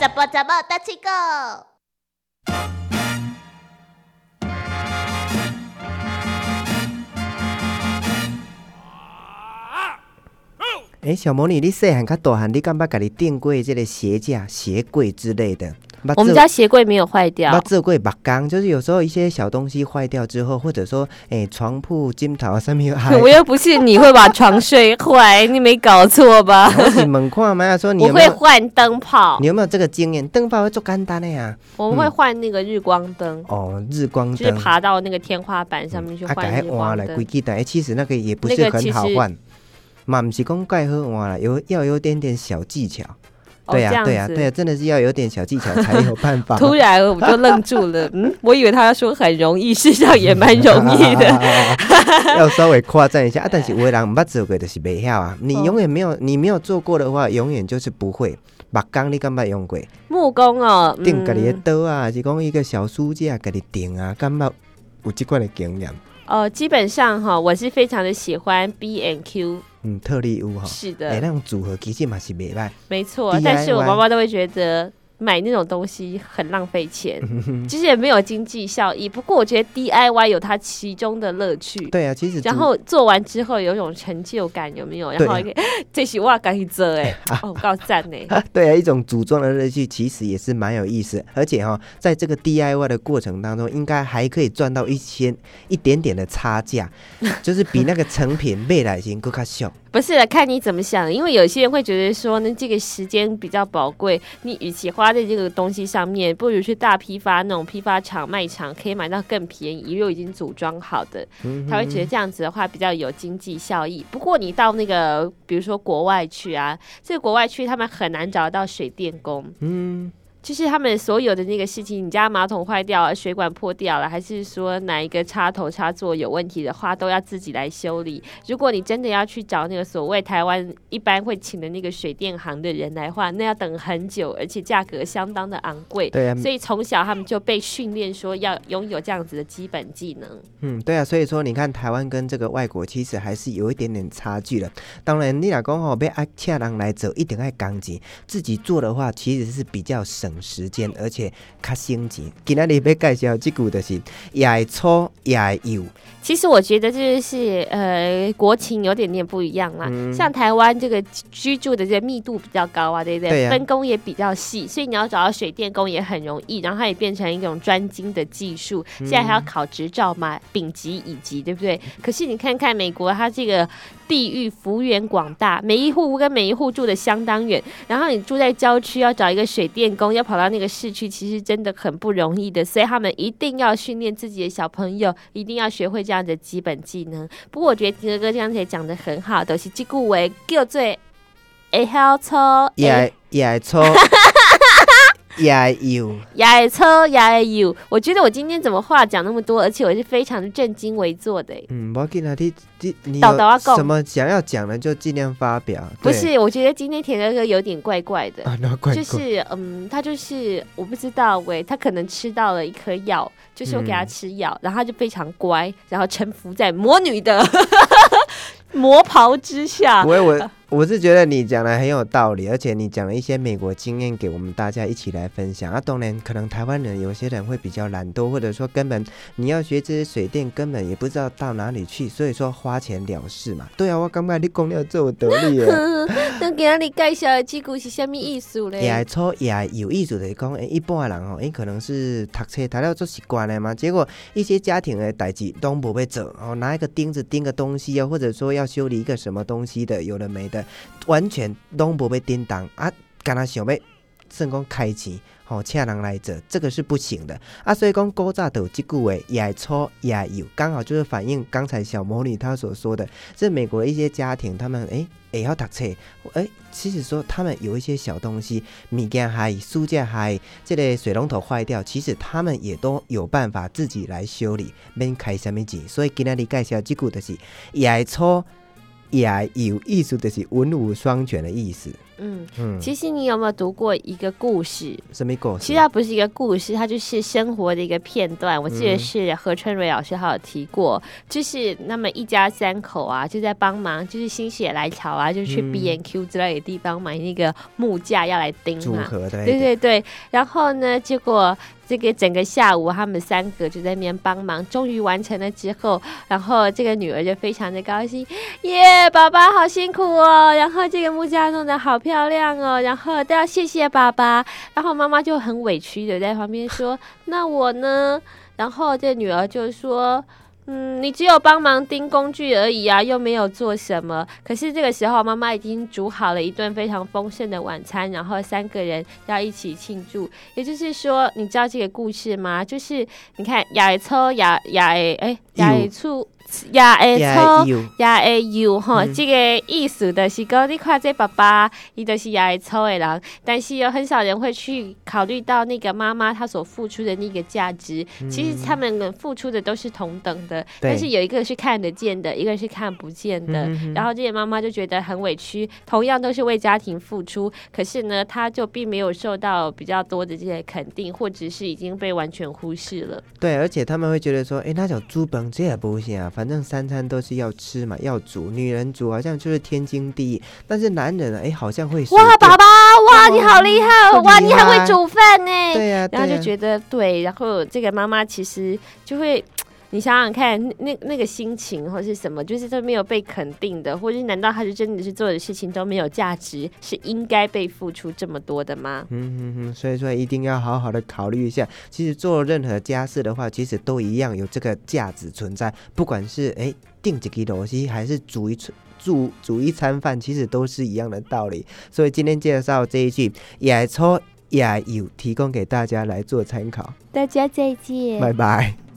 怎么怎么大七狗？哎，小魔女，你细汉较大汉，你敢捌家己订过这个鞋架、鞋柜之类的？我们家鞋柜没有坏掉捌，做过木工，就是有时候一些小东西坏掉之后，或者说，哎，床铺、枕头上面还 我又不信你会把床睡坏，你没搞错吧？我是问看嘛，说你我会？换灯泡你，有没有这个经验？灯泡会做简单的呀。我们会换那个日光灯，哦，日光就是灯。爬到那个天花板上面去啊，换日光灯。矩台，其实那个也不是很好换，嘛，不是讲盖好换了，有要有点点小技巧。哦对呀、对呀、子对呀、真的是要有点小技巧才有办法。突然我就愣住了，嗯，我以为他要说很容易，事实上也蛮容易的。要稍微夸赞一下啊！但是有的人捌做过就是袂晓啊。你哦永远没有，你没有做过的话，永远就是不会。木工你敢捌用过？木工哦，定家己的嗯，刀啊，还是讲一个小书架家己订啊，敢捌有这款的经验？呃，基本上哈，我是非常的喜欢 B and Q，嗯，特例屋哈，是哎、的，那种组合其实嘛是袂歹。没错。但是我妈妈都会觉得买那种东西很浪费钱，其实也没有经济效益。不过我觉得 DIY 有它其中的乐趣。对啊，其实然组后做完之后有一种成就感，有没有？然后 这是我赶紧做哎，哦，告赞呢。对啊，一种组装的乐趣其实也是蛮有意思，而且哈、在这个 DIY 的过程当中，应该还可以赚到一些一点点的差价，就是比那个成品卖来型更较俗。不是的，看你怎么想。因为有些人会觉得说呢，这个时间比较宝贵，你与其花在这个东西上面，不如去大批发那种批发厂、卖场，可以买到更便宜又已经组装好的。嗯他会觉得这样子的话比较有经济效益。不过你到那个比如说国外去啊，这个国外去他们很难找到水电工。嗯，就是他们所有的那个事情，你家马桶坏掉了、水管破掉了，还是说哪一个插头插座有问题的话，都要自己来修理。如果你真的要去找那个所谓台湾一般会请的那个水电行的人来换，那要等很久，而且价格相当的昂贵。对啊，所以从小他们就被训练说要拥有这样子的基本技能。嗯，对啊，所以说你看台湾跟这个外国其实还是有一点点差距的。当然，你老公吼被爱请人来走，一定爱钢钱，自己做的话其实是比较省时间，而且较省钱。今仔日要介绍这句就是也会粗也会幼，其实我觉得这就是呃国情有点点不一样啦。嗯像台湾这个居住的这个密度比较高啊，对不对？分工也比较细，所以你要找到水电工也很容易。然后它也变成一种专精的技术，嗯现在还要考执照嘛，丙级、乙级，对不对？可是你看看美国，它这个地域幅员广大，每一户跟每一户住的相当远，然后你住在郊区，要找一个水电工，要跑到那个市区，其实真的很不容易的。所以他们一定要训练自己的小朋友，一定要学会这样的基本技能。不过我觉得哥哥哥刚才讲的很好，都、是这句话叫做“会晓错，也也会粗也会幼。也有”。我觉得我今天怎么话讲那么多，而且我是非常的正襟危坐的。嗯，我给他你你有什么想要讲的就尽量发表。对不是，我觉得今天田哥哥有点怪怪的。啊，那怪怪。就是嗯，他就是我不知道喂，他可能吃到了一颗药，就是我给他嗯吃药，然后他就非常乖，然后臣服在魔女的 魔袍之下不。会，我我是觉得你讲的很有道理，而且你讲了一些美国经验给我们大家一起来分享。啊，当然，可能台湾人有些人会比较懒惰，或者说根本你要学这些水电，根本也不知道到哪里去，所以说花钱了事嘛。对啊，我感觉你讲了这有道理耶。那给你介绍的这句是什么意思也嘞？会错，也有意思的讲，诶，一般的人哦，诶，可能是读册读了做习惯了嘛，结果一些家庭的代志都不会做，哦，拿一个钉子钉个东西啊，或者说要修理一个什么东西的，有的没的，完全都无要叮当啊，干那想要算讲开钱。吼、请人来做，这个是不行的啊！所以讲古早都有这句话，也会错也会有，刚好就是反映刚才小魔女她所说的，这美国的一些家庭，他们诶也要读册，诶，其实说他们有一些小东西，物件还书架还这个水龙头坏掉，其实他们也都有办法自己来修理，免开什么钱。所以今天你介绍这句就是也会错也有，意思就是文武双全的意思。嗯，嗯，其实你有没有读过一个故事？什么故事？其实它不是一个故事，它就是生活的一个片段。我记得嗯是何春蕊老师还有提过，就是那么一家三口啊，就在帮忙，就是心血来潮啊，就去嗯 B N Q 之类的地方买那个木架要来钉嘛。对对对，然后呢，结果这个整个下午，他们三个就在那边帮忙，终于完成了之后，然后这个女儿就非常的高兴，耶，爸爸好辛苦哦，然后这个木架弄得好漂亮哦，然后都要谢谢爸爸，然后妈妈就很委屈的在旁边说，那我呢？然后这女儿就说。嗯，你只有帮忙盯工具而已啊，又没有做什么。可是这个时候，妈妈已经煮好了一顿非常丰盛的晚餐，然后三个人要一起庆祝。也就是说，你知道这个故事吗？就是你看，亚的抽亚亚的哎，亚的醋也抽。有亚的有吼，嗯这个意思就是讲，你看这爸爸，伊就是亚的抽的人，但是有很少人会去考虑到那个妈妈她所付出的那个价值。其实他们付出的都是同等的，但是有一个是看得见的，一个是看不见的。嗯然后这些妈妈就觉得很委屈，同样都是为家庭付出，可是呢，她就并没有受到比较多的这些肯定，或者是已经被完全忽视了。对，而且他们会觉得说，哎，那种猪本这也不行啊，反正三餐都是要吃嘛，要煮，女人煮好像就是天经地义，但是男人呢，哎，好像会哇，便爸爸，哇，你好厉害哦！哇，你还会煮饭呢。对呀、然后就觉得对，然后这个妈妈其实就会。你想想看，那那那个心情或是什么，就是都没有被肯定的，或者是难道他是真的是做的事情都没有价值，是应该被付出这么多的吗？嗯哼哼，所以说一定要好好的考虑一下。其实做任何家事的话，其实都一样有这个价值存在，不管是哎订几个东西，还是煮一餐煮煮一餐饭，其实都是一样的道理。所以今天介绍这一句也错也有提供给大家来做参考。大家再见，拜拜。